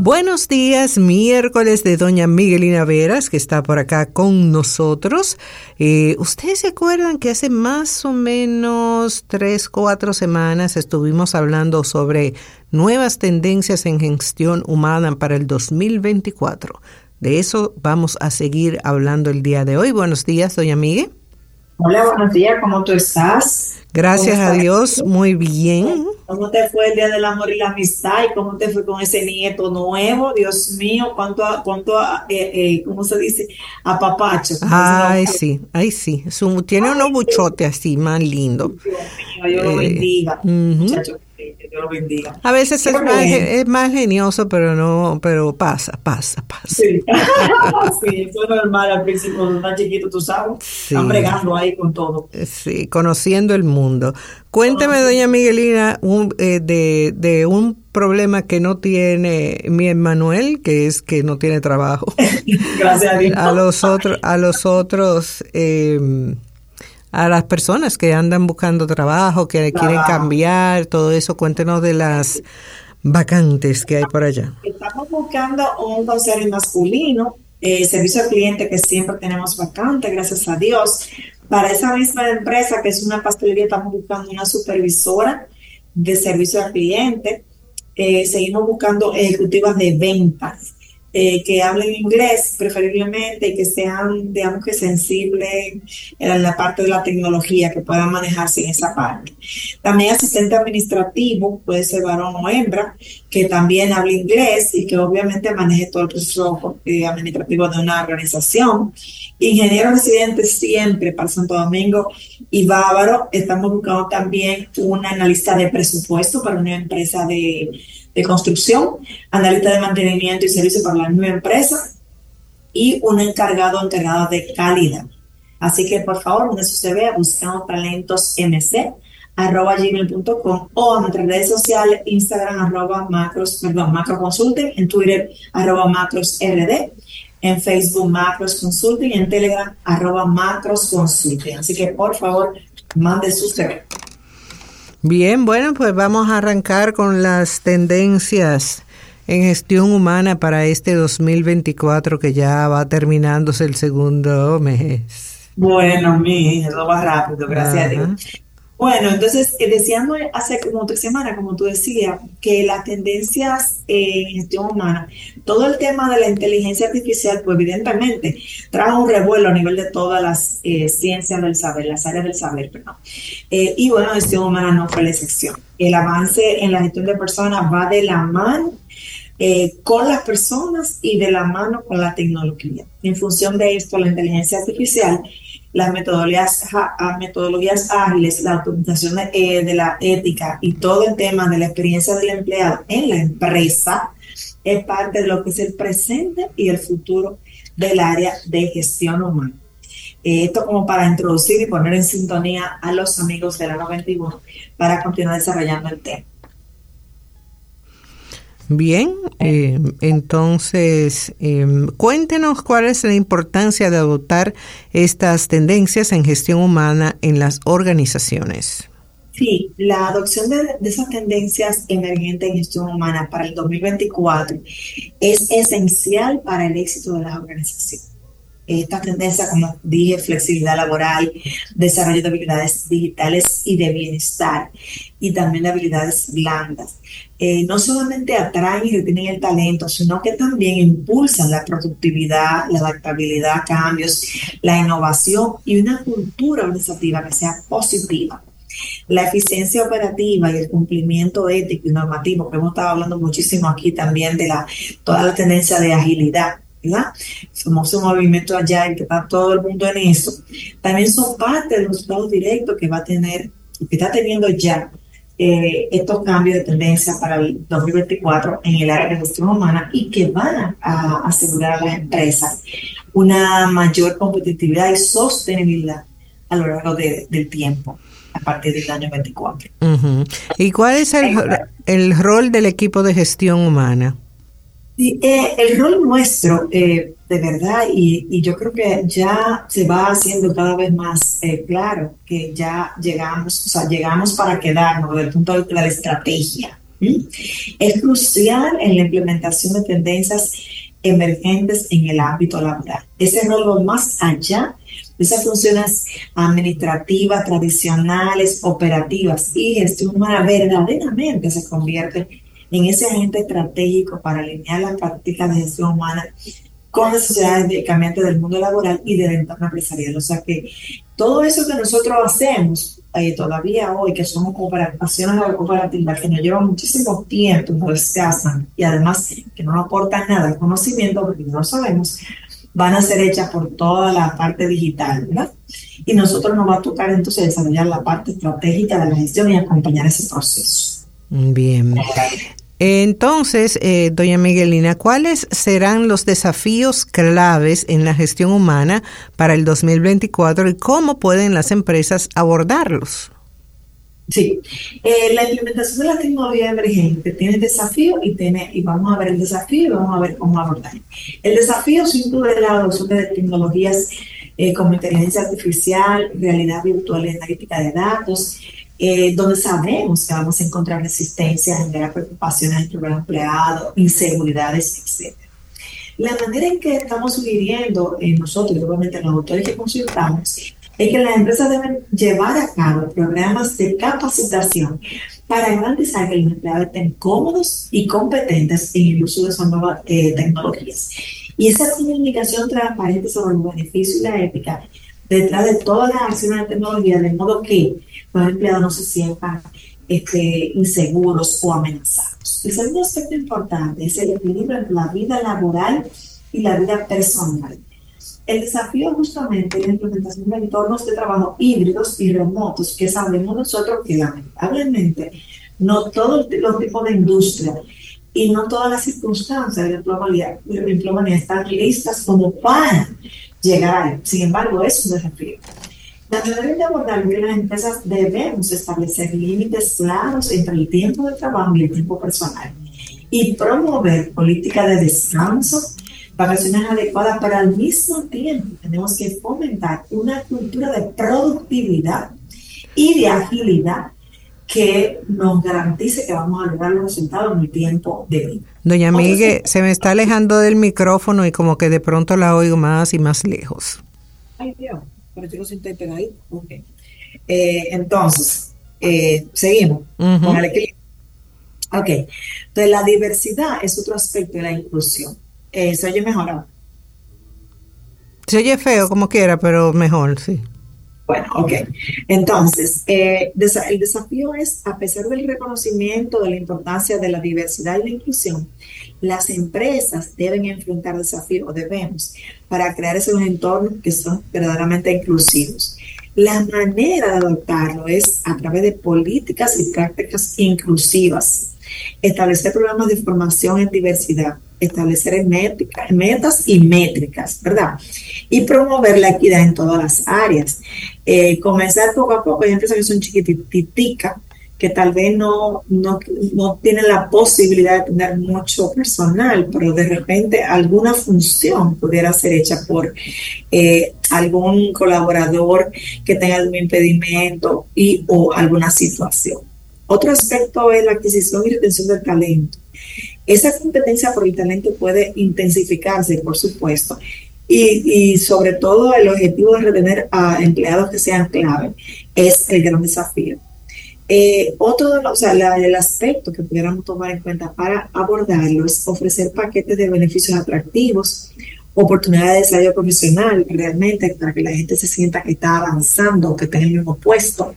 Buenos días, miércoles de doña Miguelina Veras, que está por acá con nosotros. Eh, Ustedes se acuerdan que hace más o menos tres, cuatro semanas estuvimos hablando sobre nuevas tendencias en gestión humana para el 2024. De eso vamos a seguir hablando el día de hoy. Buenos días, doña Miguel. Hola, buenos días, ¿cómo tú estás? Gracias a Dios, muy bien. ¿Cómo te fue el Día del Amor y la Amistad? ¿Y cómo te fue con ese nieto nuevo? Dios mío, cuánto, cuánto eh, eh, ¿cómo se dice? Apapacho. Ay, sí, ay, sí. tiene unos buchotes así, más lindo. Dios mío, Dios lo eh, bendiga, muchachos. Dios lo bendiga. A veces es más, es más, genioso, pero no, pero pasa, pasa, pasa. Sí, sí eso es normal al principio, cuando están chiquitos, tú sabes, están bregando ahí con todo. Sí, conociendo el mundo. Cuénteme, doña Miguelina, un, eh, de, de un problema que no tiene mi Emanuel, que es que no tiene trabajo. Gracias a Dios. A los otros, a los otros, eh, a las personas que andan buscando trabajo, que quieren cambiar, todo eso. Cuéntenos de las vacantes que hay por allá. Estamos buscando un consejo masculino, eh, servicio al cliente que siempre tenemos vacante, gracias a Dios. Para esa misma empresa, que es una pastelería, estamos buscando una supervisora de servicio al cliente. Eh, seguimos buscando ejecutivas de ventas eh, que hablen inglés preferiblemente y que sean, digamos que sensibles en la parte de la tecnología, que puedan manejarse en esa parte. También asistente administrativo, puede ser varón o hembra, que también hable inglés y que obviamente maneje todo el proceso eh, administrativo de una organización. Ingeniero residente siempre para Santo Domingo y Bávaro. Estamos buscando también una analista de presupuesto para una empresa de de construcción, analista de mantenimiento y servicio para la misma empresa y un encargado encargada de calidad. Así que por favor, donde se ve buscando talentos mc arroba gmail.com o en nuestras redes sociales, Instagram arroba macros, perdón, macro consulting, en Twitter arroba macros rd, en Facebook macros consulting, en Telegram arroba macros consulting. Así que por favor, mande su CV. Bien, bueno, pues vamos a arrancar con las tendencias en gestión humana para este 2024 que ya va terminándose el segundo mes. Bueno, mi, eso va rápido, gracias a Dios. Bueno, entonces eh, decíamos hace como tres semanas, como tú decías, que las tendencias en gestión humana, todo el tema de la inteligencia artificial, pues evidentemente trajo un revuelo a nivel de todas las eh, ciencias del saber, las áreas del saber, perdón. Eh, y bueno, gestión humana no fue la excepción. El avance en la gestión de personas va de la mano con las personas y de la mano con la tecnología. En función de esto, la inteligencia artificial las metodologías, metodologías ágiles, la automatización de, eh, de, la ética y todo el tema de la experiencia del empleado en la empresa es parte de lo que es el presente y el futuro del área de gestión humana. Eh, esto como para introducir y poner en sintonía a los amigos de la 91 para continuar desarrollando el tema. Bien, eh, entonces em, cuéntenos cuál es la importancia de adoptar estas tendencias en gestión humana en las organizaciones. Sí, la adopción de, de, esas tendencias emergentes en gestión humana para el 2024 es esencial para el éxito de las organizaciones esta tendencia, como dije, flexibilidad laboral, desarrollo de habilidades digitales y de bienestar, y también de habilidades blandas. Eh, no solamente atraen y retienen el talento, sino que también impulsan la productividad, la adaptabilidad cambios, la innovación y una cultura organizativa que sea positiva. La eficiencia operativa y el cumplimiento ético y normativo, que hemos estado hablando muchísimo aquí también de la, toda la tendencia de agilidad ¿verdad? Somos un movimiento allá y que está todo el mundo en eso. También son parte de los resultados directos que va a tener, que está teniendo ya eh, estos cambios de tendencia para el 2024 en el área de gestión humana y que van a, asegurar a las empresas una mayor competitividad y sostenibilidad a lo largo del tiempo a partir del año 24. ¿Y cuál es el, el rol del equipo de gestión humana? Eh, el rol nuestro, eh, de verdad, y, yo creo que ya se va haciendo cada vez más eh, claro que ya llegamos, o sea, llegamos para quedarnos desde el punto de vista de la estrategia. Es crucial en la implementación de tendencias emergentes en el ámbito laboral. Ese rol más allá de esas funciones administrativas, tradicionales, operativas y gestión humana verdaderamente se convierte en ese agente estratégico para alinear la práctica de gestión humana con las necesidades cambiante del mundo laboral y del entorno empresarial. O sea que todo eso que nosotros hacemos eh, todavía hoy, que somos cooperaciones cooperativas, que nos llevan muchísimo tiempo, nos desgastan y además que no nos aportan nada de conocimiento porque no sabemos, van a ser hechas por toda la parte digital, ¿verdad? Y nosotros nos va a tocar entonces desarrollar la parte estratégica de la gestión y acompañar ese proceso. Bien. Entonces, eh, doña Miguelina, ¿cuáles serán los desafíos claves en la gestión humana para el 2024 y cómo pueden las empresas abordarlos? Sí, eh, la implementación de la tecnología emergente tiene desafío y tiene, y vamos a ver el desafío y vamos a ver cómo abordar. El desafío sin duda la adopción de tecnologías eh, como inteligencia artificial, realidad virtual y analítica de datos, eh, donde sabemos que vamos a encontrar resistencia, generar preocupaciones entre los empleados, inseguridades, etc. La manera en que estamos sugiriendo eh, nosotros, y obviamente los autores que consultamos, es que las empresas deben llevar a cabo programas de capacitación para garantizar que los empleados estén cómodos y competentes en el uso de esas nuevas eh, tecnologías. Y esa comunicación transparente sobre los beneficios y la ética detrás de todas las acciones de tecnología, de modo que los empleados no se sientan este, inseguros o amenazados. El segundo aspecto importante es el equilibrio entre la vida laboral y la vida personal. El desafío justamente es la implementación de entornos de trabajo híbridos y remotos, que sabemos nosotros que lamentablemente no todos los tipos de industria y no todas las circunstancias de la empleomanía están listas como para llegar Sin embargo, es un desafío. Manera de abordar que las empresas debemos establecer límites claros entre el tiempo de trabajo y el tiempo personal y promover políticas de descanso, vacaciones adecuadas, pero al mismo tiempo tenemos que fomentar una cultura de productividad y de agilidad que nos garantice que vamos a lograr los resultados en el tiempo de vida. Doña Miguel, se me está alejando del micrófono y como que de pronto la oigo más y más lejos. Ay Dios, pero yo estoy ahí. Okay. Eh, entonces, eh, seguimos con el equilibrio. Ok, entonces la diversidad es otro aspecto de la inclusión. Eh, ¿Se oye mejor ahora? Se oye feo como quiera, pero mejor, sí. Bueno, ok. Entonces, eh, el desafío es, a pesar del reconocimiento de la importancia de la diversidad y la inclusión, las empresas deben enfrentar desafíos, debemos, para crear esos entornos que son verdaderamente inclusivos. La manera de adoptarlo es a través de políticas y prácticas inclusivas, establecer programas de formación en diversidad, establecer metas y métricas, ¿verdad? Y promover la equidad en todas las áreas. Eh, comenzar poco a poco, hay empresas que son chiquititicas, que tal vez no, no, no, tienen la posibilidad de tener mucho personal, pero de repente alguna función pudiera ser hecha por eh, algún colaborador que tenga algún impedimento y o alguna situación. Otro aspecto es la adquisición y retención del talento. Esa competencia por el talento puede intensificarse, por supuesto, y, sobre todo el objetivo de retener a empleados que sean clave es el gran desafío. Eh, otro de los, o sea, el aspecto que pudiéramos tomar en cuenta para abordarlo es ofrecer paquetes de beneficios atractivos, oportunidades de desarrollo profesional realmente para que la gente se sienta que está avanzando, que está en el mismo puesto,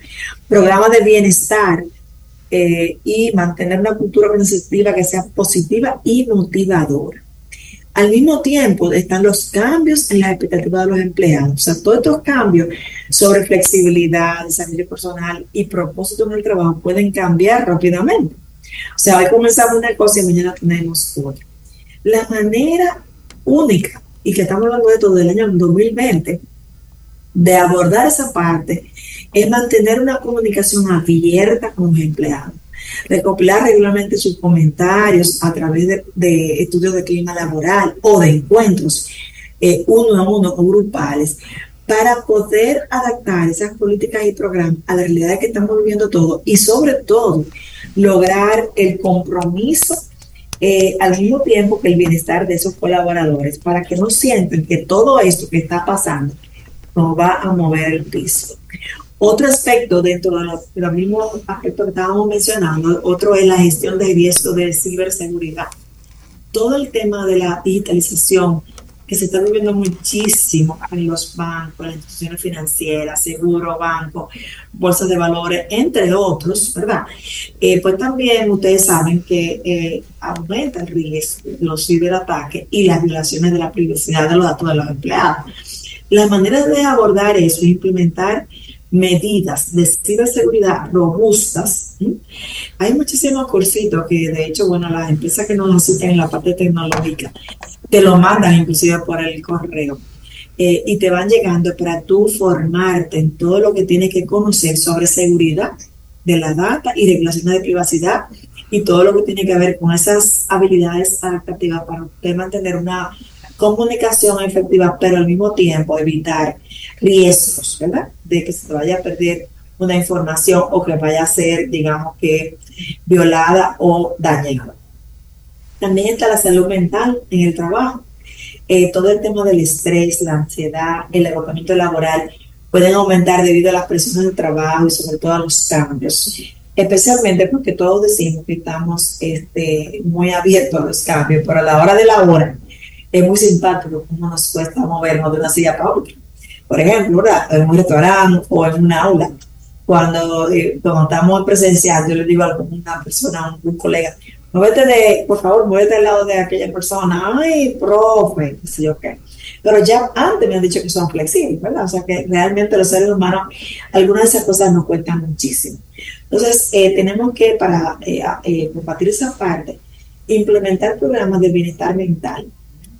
programas de bienestar, eh, y mantener una cultura organizativa que sea positiva y motivadora. Al mismo tiempo están los cambios en las expectativas de los empleados. O sea, todos estos cambios sobre flexibilidad, desarrollo personal y propósito en el trabajo pueden cambiar rápidamente. O sea, hoy comenzamos una cosa y mañana tenemos otra. La manera única, y que estamos hablando de todo del año 2020, de abordar esa parte es mantener una comunicación abierta con los empleados, recopilar regularmente sus comentarios a través de, estudios de clima laboral o de encuentros eh, uno a uno o grupales para poder adaptar esas políticas y programas a la realidad que estamos viviendo todos y sobre todo lograr el compromiso eh, al mismo tiempo que el bienestar de esos colaboradores para que no sientan que todo esto que está pasando nos va a mover el piso. Otro aspecto dentro de los, mismos aspectos que estábamos mencionando, otro es la gestión de riesgo de ciberseguridad. Todo el tema de la digitalización que se está viviendo muchísimo en los bancos, las instituciones financieras, seguro, banco, bolsas de valores, entre otros, ¿verdad? Eh, pues también ustedes saben que eh, aumenta el riesgo, los ciberataques y las violaciones de la privacidad de los datos de los empleados. La manera de abordar eso es implementar medidas de ciberseguridad robustas. Hay muchísimos cursitos que, de hecho, bueno, las empresas que nos asisten en la parte tecnológica te lo mandan inclusive por el correo. Eh, y te van llegando para tú formarte en todo lo que tienes que conocer sobre seguridad de la data y regulaciones de privacidad y todo lo que tiene que ver con esas habilidades adaptativas para mantener una comunicación efectiva, pero al mismo tiempo evitar riesgos, ¿verdad? De que se vaya a perder una información o que vaya a ser, digamos que, violada o dañada. También está la salud mental en el trabajo. Eh, todo el tema del estrés, la ansiedad, el agotamiento laboral pueden aumentar debido a las presiones del trabajo y sobre todo a los cambios. Especialmente porque todos decimos que estamos este, muy abiertos a los cambios, pero a la hora de la hora es muy simpático cómo nos cuesta movernos de una silla para otra. Por ejemplo, en un restaurante o en un aula, cuando, eh, estamos presencial, yo le digo a una persona, a un, colega, muévete de, por favor, muévete al lado de aquella persona, ay, profe, qué sé yo qué. Pero ya antes me han dicho que son flexibles, ¿verdad? O sea que realmente los seres humanos, algunas de esas cosas nos cuestan muchísimo. Entonces, eh, tenemos que, para eh, combatir esa parte, implementar programas de bienestar mental,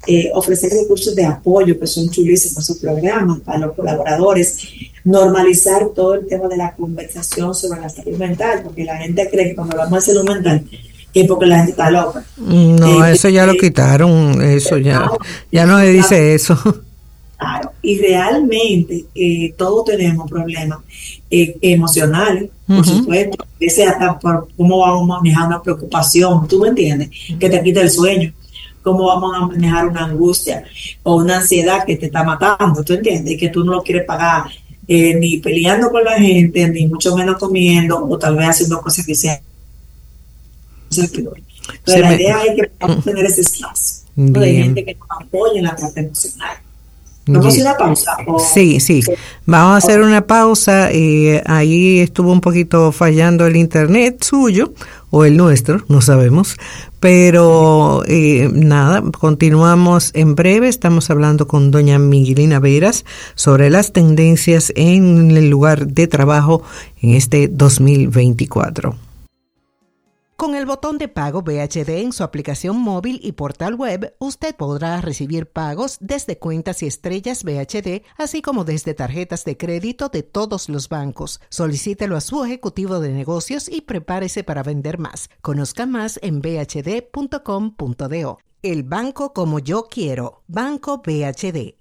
eh, ofrecer recursos de apoyo, que son chulísimos esos programas para los colaboradores, normalizar todo el tema de la conversación sobre la salud mental, porque la gente cree que cuando hablamos de salud mental es porque la gente está loca. No, eh, eso ya lo eh, quitaron, eso ya, ya no se dice eso. Claro, y realmente todos tenemos problemas emocionales, por supuesto, que sea hasta por cómo vamos a manejar una preocupación, tú me entiendes, que te quita el sueño cómo vamos a manejar una angustia o una ansiedad que te está matando, ¿tú entiendes? Y que tú no lo quieres pagar eh, ni peleando con la gente, ni mucho menos comiendo o tal vez haciendo cosas que sean. Pero la idea es que vamos a tener ese espacio de gente que nos apoye en la parte emocional. Vamos a hacer una pausa. Sí, sí. Vamos a hacer una pausa. Eh, ahí estuvo un poquito fallando el internet suyo o el nuestro, no sabemos. Pero eh, nada, continuamos en breve. Estamos hablando con doña Miguelina Veras sobre las tendencias en el lugar de trabajo en este 2024. Con el botón de pago VHD en su aplicación móvil y portal web, usted podrá recibir pagos desde cuentas y estrellas VHD, así como desde tarjetas de crédito de todos los bancos. Solicítelo a su ejecutivo de negocios y prepárese para vender más. Conozca más en bhd.com.do. El banco como yo quiero. Banco BHD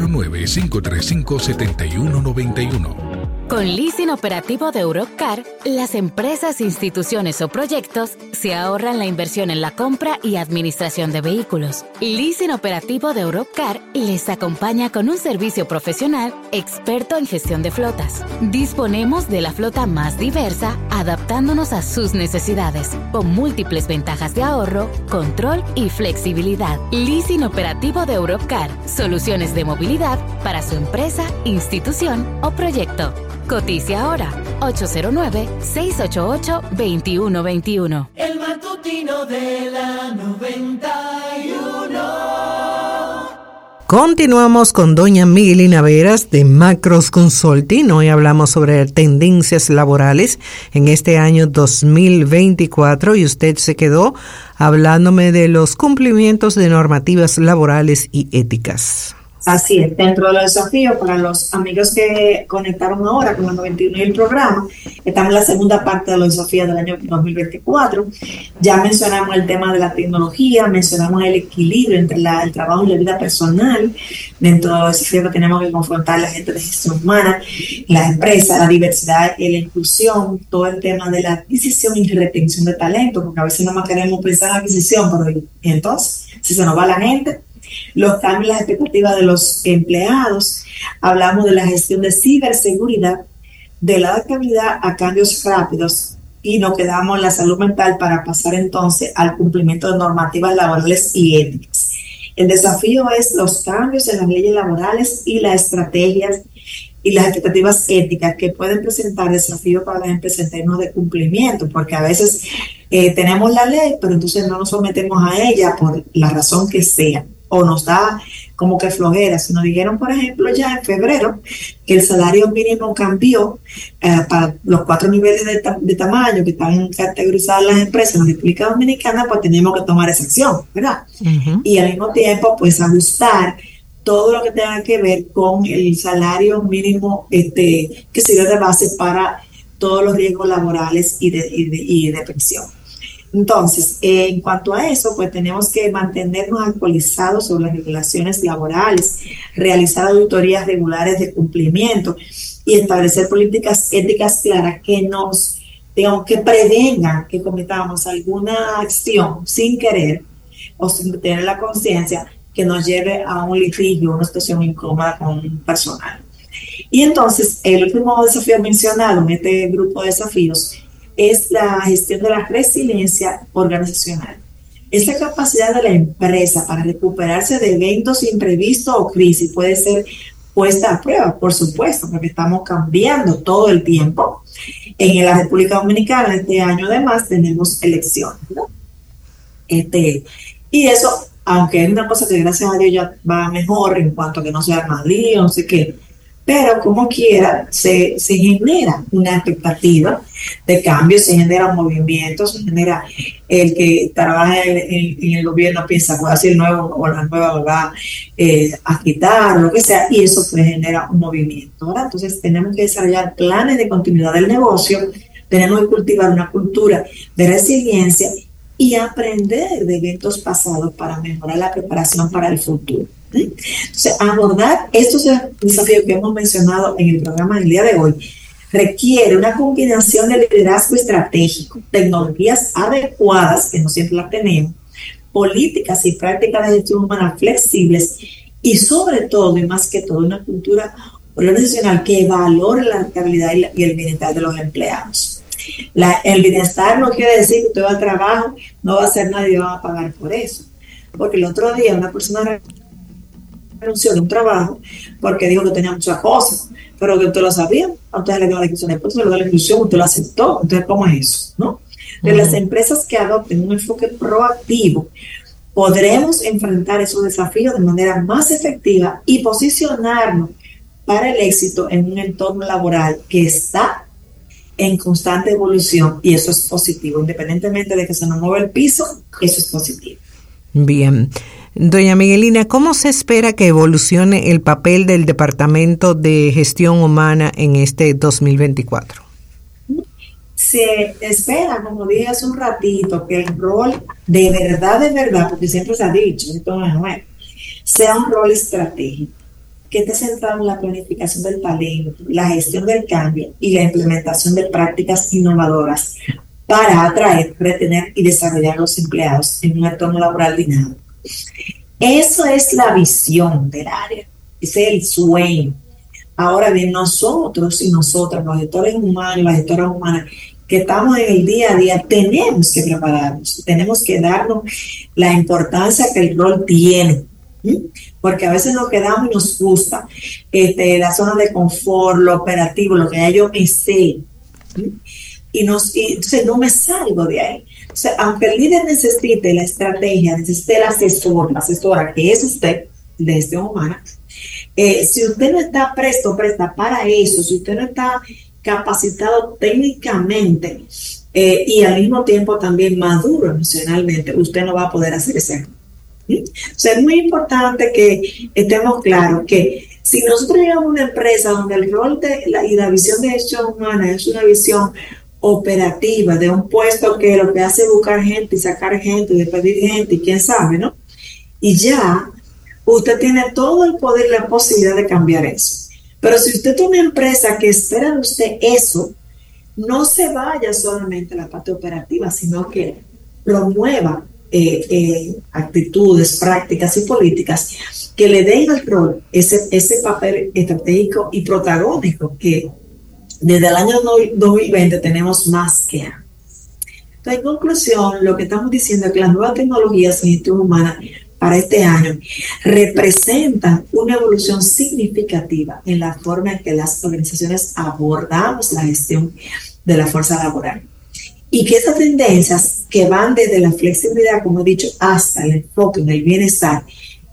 809-535-7191. Con leasing operativo de Eurocar, las empresas, instituciones o proyectos se ahorran la inversión en la compra y administración de vehículos. Leasing operativo de Eurocar les acompaña con un servicio profesional experto en gestión de flotas. Disponemos de la flota más diversa, adaptándonos a sus necesidades, con múltiples ventajas de ahorro, control y flexibilidad. Leasing operativo de Eurocar, soluciones de movilidad para su empresa, institución o proyecto. Coticia ahora 809-688-2121. El matutino de la 91. Continuamos con doña Miguelina Veras de Macros Consulting. Hoy hablamos sobre tendencias laborales en este año 2024 y usted se quedó hablándome de los cumplimientos de normativas laborales y éticas. Así es, dentro de los desafíos para los amigos que conectaron ahora con el 91 y el programa, estamos en la segunda parte de los desafíos del año 2024. Ya mencionamos el tema de la tecnología, mencionamos el equilibrio entre el trabajo y la vida personal, dentro de los desafíos que tenemos que confrontar la gente de gestión humana, las empresas, la diversidad y la inclusión, todo el tema de la adquisición y retención de talento, porque a veces no más queremos pensar en adquisición, pero entonces, si se nos va la gente, los cambios las expectativas de los empleados, hablamos de la gestión de ciberseguridad, de la adaptabilidad a cambios rápidos y nos quedamos en la salud mental para pasar entonces al cumplimiento de normativas laborales y éticas. El desafío es los cambios en las leyes laborales y las estrategias y las expectativas éticas que pueden presentar desafíos para las empresas en términos de cumplimiento, porque a veces eh, tenemos la ley, pero entonces no nos sometemos a ella por la razón que sea o nos da como que flojera. Si nos dijeron, por ejemplo, ya en febrero que el salario mínimo cambió eh, para los cuatro niveles de, tamaño que están categorizadas las empresas en la República Dominicana, pues tenemos que tomar esa acción, ¿verdad? Y al mismo tiempo, pues ajustar todo lo que tenga que ver con el salario mínimo este, que sirve de base para todos los riesgos laborales y de, y de, y de pensión. Entonces, en cuanto a eso, pues tenemos que mantenernos actualizados sobre las regulaciones laborales, realizar auditorías regulares de cumplimiento y establecer políticas éticas claras que nos, digamos, que prevengan que cometamos alguna acción sin querer o sin tener la conciencia que nos lleve a un litigio, una situación incómoda con un personal. Y entonces, el último desafío mencionado en este grupo de desafíos es la gestión de la resiliencia organizacional. Es la capacidad de la empresa para recuperarse de eventos imprevistos o crisis. Puede ser puesta a prueba, por supuesto, porque estamos cambiando todo el tiempo. En la República Dominicana este año además tenemos elecciones. Este, y eso, aunque es una cosa que gracias a Dios ya va mejor en cuanto a que no sea Madrid, no sé qué, pero como quiera se, se genera una expectativa de cambio, se genera un movimiento, se genera el que trabaja en, el gobierno piensa, voy a hacer nuevo o la nueva va eh, a quitar, lo que sea, y eso pues genera un movimiento. Entonces tenemos que desarrollar planes de continuidad del negocio, tenemos que cultivar una cultura de resiliencia y aprender de eventos pasados para mejorar la preparación para el futuro. Entonces, abordar estos desafíos que hemos mencionado en el programa del día de hoy requiere una combinación de liderazgo estratégico, tecnologías adecuadas, que no siempre las tenemos, políticas y prácticas de gestión humana flexibles y sobre todo, y más que todo, una cultura organizacional que valore la estabilidad y, el bienestar de los empleados. el bienestar no quiere decir que usted va al trabajo, no va a hacer nadie va a pagar por eso. Porque el otro día una persona renunció de un trabajo porque dijo que tenía muchas cosas, pero que usted lo sabía, a usted le dio la discusión, después le dio la discusión, usted lo aceptó, entonces ¿cómo es eso? ¿no? De las empresas que adopten un enfoque proactivo, podremos enfrentar esos desafíos de manera más efectiva y posicionarnos para el éxito en un entorno laboral que está en constante evolución y eso es positivo, independientemente de que se nos mueva el piso, eso es positivo. Bien. Doña Miguelina, ¿cómo se espera que evolucione el papel del Departamento de Gestión Humana en este 2024? Se espera, como dije hace un ratito, que el rol de verdad, de verdad, porque siempre se ha dicho, esto no es nuevo, sea un rol estratégico, que esté centrado en la planificación del talento, la gestión del cambio y la implementación de prácticas innovadoras para atraer, retener y desarrollar a los empleados en un entorno laboral dinámico eso es la visión del área, es el sueño. Ahora bien, nosotros y nosotras, los gestores humanos, las gestoras humanas, que estamos en el día a día, tenemos que prepararnos, tenemos que darnos la importancia que el rol tiene. Porque a veces nos quedamos y nos gusta este, la zona de confort, lo operativo, lo que ya yo me sé. Y, nos, y entonces no me salgo de ahí aunque el líder necesite la estrategia, necesite el asesor, la asesora, que es usted, de gestión humana, eh, si usted no está presto, presta para eso, si usted no está capacitado técnicamente eh, y al mismo tiempo también maduro emocionalmente, usted no va a poder hacer ese ¿Mm? O sea, es muy importante que estemos claros que si nosotros llegamos a una empresa donde el rol de la, y la visión de gestión humana es una visión operativa de un puesto que lo que hace es buscar gente y sacar gente y despedir gente y quién sabe, ¿no? Y ya usted tiene todo el poder y la posibilidad de cambiar eso. Pero si usted tiene una empresa que espera de usted eso, no se vaya solamente a la parte operativa, sino que promueva eh, eh, actitudes, prácticas y políticas que le den al rol ese, ese papel estratégico y protagónico que desde el año 2020 tenemos más que antes. Entonces, en conclusión, lo que estamos diciendo es que las nuevas tecnologías en gestión humana para este año representan una evolución significativa en la forma en que las organizaciones abordamos la gestión de la fuerza laboral. Y que esas tendencias que van desde la flexibilidad, como he dicho, hasta el enfoque en el bienestar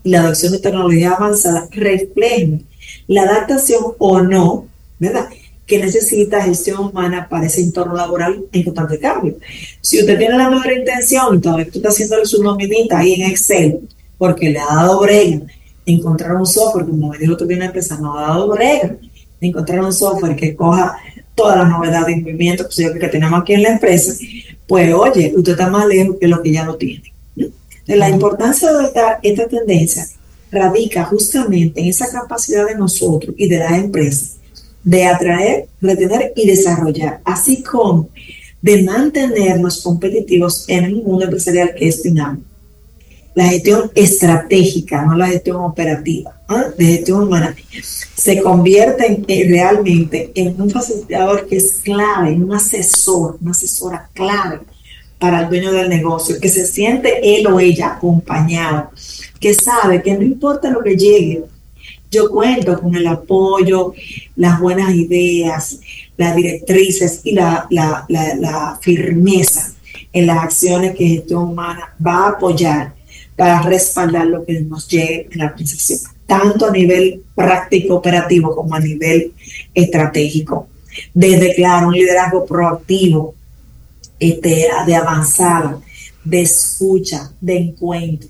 y la adopción de tecnología avanzada reflejen la adaptación o no, ¿verdad? Que necesita gestión humana para ese entorno laboral en constante cambio. Si usted tiene la mejor intención todavía tú estás haciéndole su nominita ahí en Excel, porque le ha dado brega encontrar un software, como me dijo tú bien empresa, no ha dado brega encontrar un software que coja todas las novedades y movimientos que tenemos aquí en la empresa, pues oye, usted está más lejos que lo que ya lo tiene. La importancia de esta tendencia radica justamente en esa capacidad de nosotros y de las empresas de atraer, retener y desarrollar, así como de mantenernos competitivos en el mundo empresarial que es dinámico. La gestión estratégica, no la gestión operativa, de gestión humana, se convierte realmente en un facilitador que es clave, en un asesor, una asesora clave para el dueño del negocio, que se siente él o ella acompañado, que sabe que no importa lo que llegue, yo cuento con el apoyo, las buenas ideas, las directrices y la, firmeza en las acciones que gestión humana va a apoyar para respaldar lo que nos llegue en la organización, tanto a nivel práctico operativo como a nivel estratégico. Desde, claro, un liderazgo proactivo, este, de avanzada, de escucha, de encuentro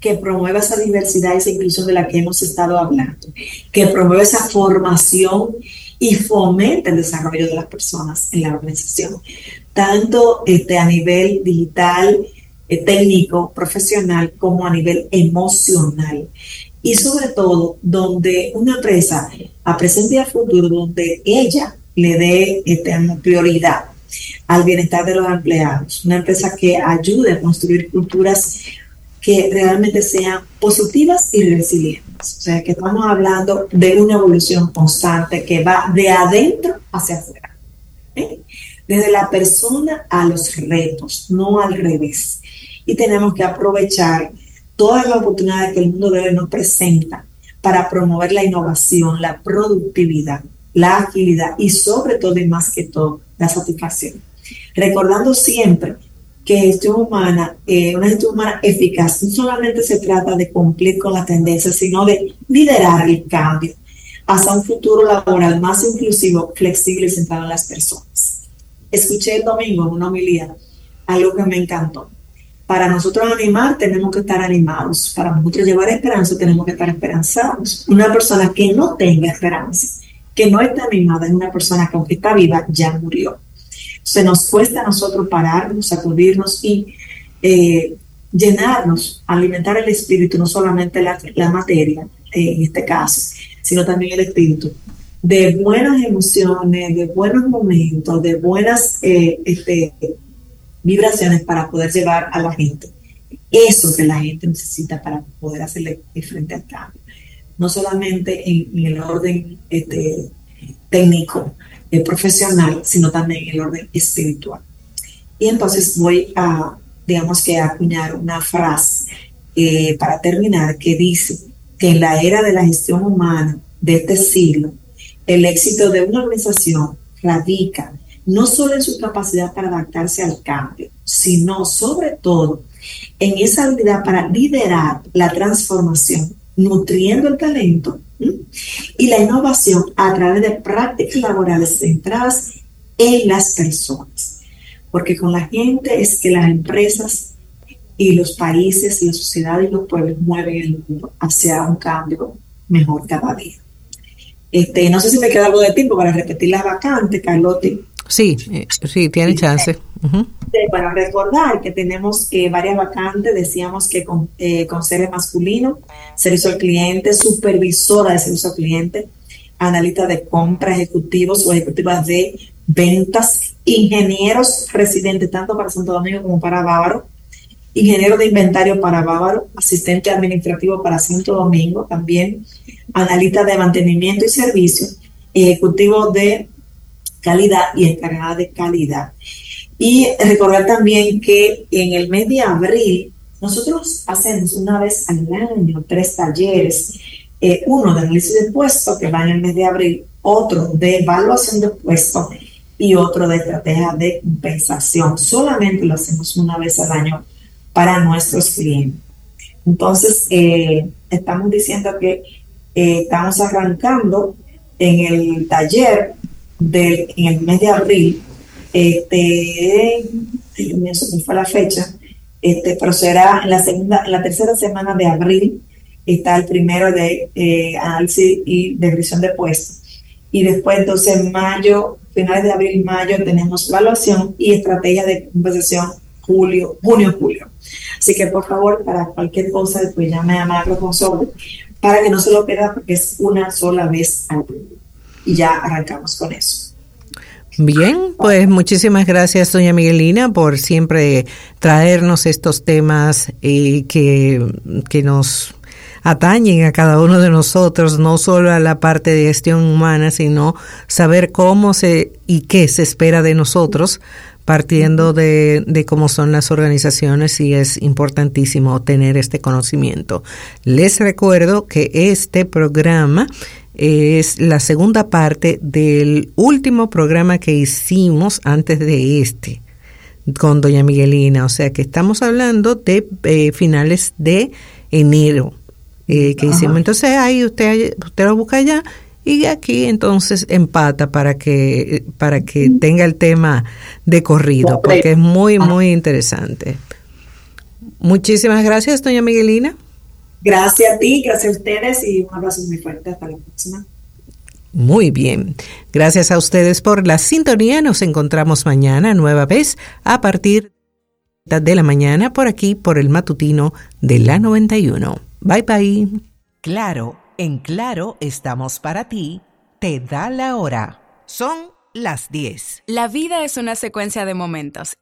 que promueva esa diversidad esa inclusión de la que hemos estado hablando, que promueva esa formación y fomente el desarrollo de las personas en la organización, tanto este, a nivel digital, eh, técnico, profesional, como a nivel emocional. Y sobre todo, donde una empresa a presente y a futuro, donde ella le dé este, prioridad al bienestar de los empleados, una empresa que ayude a construir culturas que realmente sean positivas y resilientes. O sea, que estamos hablando de una evolución constante que va de adentro hacia afuera. ¿eh? Desde la persona a los retos, no al revés. Y tenemos que aprovechar todas las oportunidades que el mundo de hoy nos presenta para promover la innovación, la productividad, la agilidad y sobre todo y más que todo, la satisfacción. Recordando siempre que gestión humana, eh, una gestión humana eficaz, no solamente se trata de cumplir con la tendencia, sino de liderar el cambio hacia un futuro laboral más inclusivo, flexible y centrado en las personas. Escuché el domingo en una homilía algo que me encantó. Para nosotros animar tenemos que estar animados. Para nosotros llevar esperanza tenemos que estar esperanzados. Una persona que no tenga esperanza, que no esté animada, es una persona que aunque está viva ya murió se nos cuesta a nosotros pararnos, sacudirnos y eh, llenarnos, alimentar el espíritu, no solamente la, materia, eh, en este caso, sino también el espíritu, de buenas emociones, de buenos momentos, de buenas eh, este, vibraciones para poder llevar a la gente eso que la gente necesita para poder hacerle frente al cambio. No solamente en, el orden este, técnico, profesional, sino también el orden espiritual. Y entonces voy a, digamos que, acuñar una frase eh, para terminar que dice que en la era de la gestión humana de este siglo, el éxito de una organización radica no solo en su capacidad para adaptarse al cambio, sino sobre todo en esa habilidad para liderar la transformación nutriendo el talento y la innovación a través de prácticas laborales centradas en las personas. Porque con la gente es que las empresas y los países y la sociedad y los pueblos mueven el mundo hacia un cambio mejor cada día. Este, no sé si me queda algo de tiempo para repetir las vacantes, Carlotti. Sí, eh, sí, tiene chance. Para recordar que tenemos eh, varias vacantes, decíamos que con, eh, con masculino, servicio al cliente, supervisora de servicio al cliente, analista de compra, ejecutivos o ejecutivas de ventas, ingenieros residentes tanto para Santo Domingo como para Bávaro, ingeniero de inventario para Bávaro, asistente administrativo para Santo Domingo, también analista de mantenimiento y servicio, ejecutivo de calidad y encargada de calidad. Y recordar también que en el mes de abril nosotros hacemos una vez al año tres talleres, eh, uno de análisis de puesto que va en el mes de abril, otro de evaluación de puesto y otro de estrategia de compensación. Solamente lo hacemos una vez al año para nuestros clientes. Entonces, eh, estamos diciendo que eh, estamos arrancando en el taller del, en el mes de abril, este, eso fue la fecha, este, pero será en la segunda, en la tercera semana de abril, está el primero de eh, análisis y descripción de puestos. Y después, entonces, en mayo, finales de abril mayo, tenemos evaluación y estrategia de compensación julio, junio, julio. Así que, por favor, para cualquier cosa, después llame a Macro Console para que no se lo pierda porque es una sola vez al año. Y ya arrancamos con eso. Bien, pues muchísimas gracias, doña Miguelina, por siempre traernos estos temas eh, que, que nos atañen a cada uno de nosotros, no solo a la parte de gestión humana, sino saber cómo se y qué se espera de nosotros partiendo de, de, cómo son las organizaciones y es importantísimo tener este conocimiento. Les recuerdo que este programa es la segunda parte del último programa que hicimos antes de este con doña Miguelina, o sea que estamos hablando de eh, finales de enero eh, que hicimos. Entonces ahí usted, usted lo busca allá y aquí entonces empata para que para que tenga el tema de corrido porque es muy muy interesante. Muchísimas gracias doña Miguelina gracias a ti gracias a ustedes y un abrazo muy fuerte hasta la próxima muy bien. Gracias a ustedes por la sintonía. Nos encontramos mañana nueva vez a partir de la mañana por aquí por el matutino de la 91. Bye bye. Claro en Claro estamos para ti, te da la hora. Son las 10. La vida es una secuencia de momentos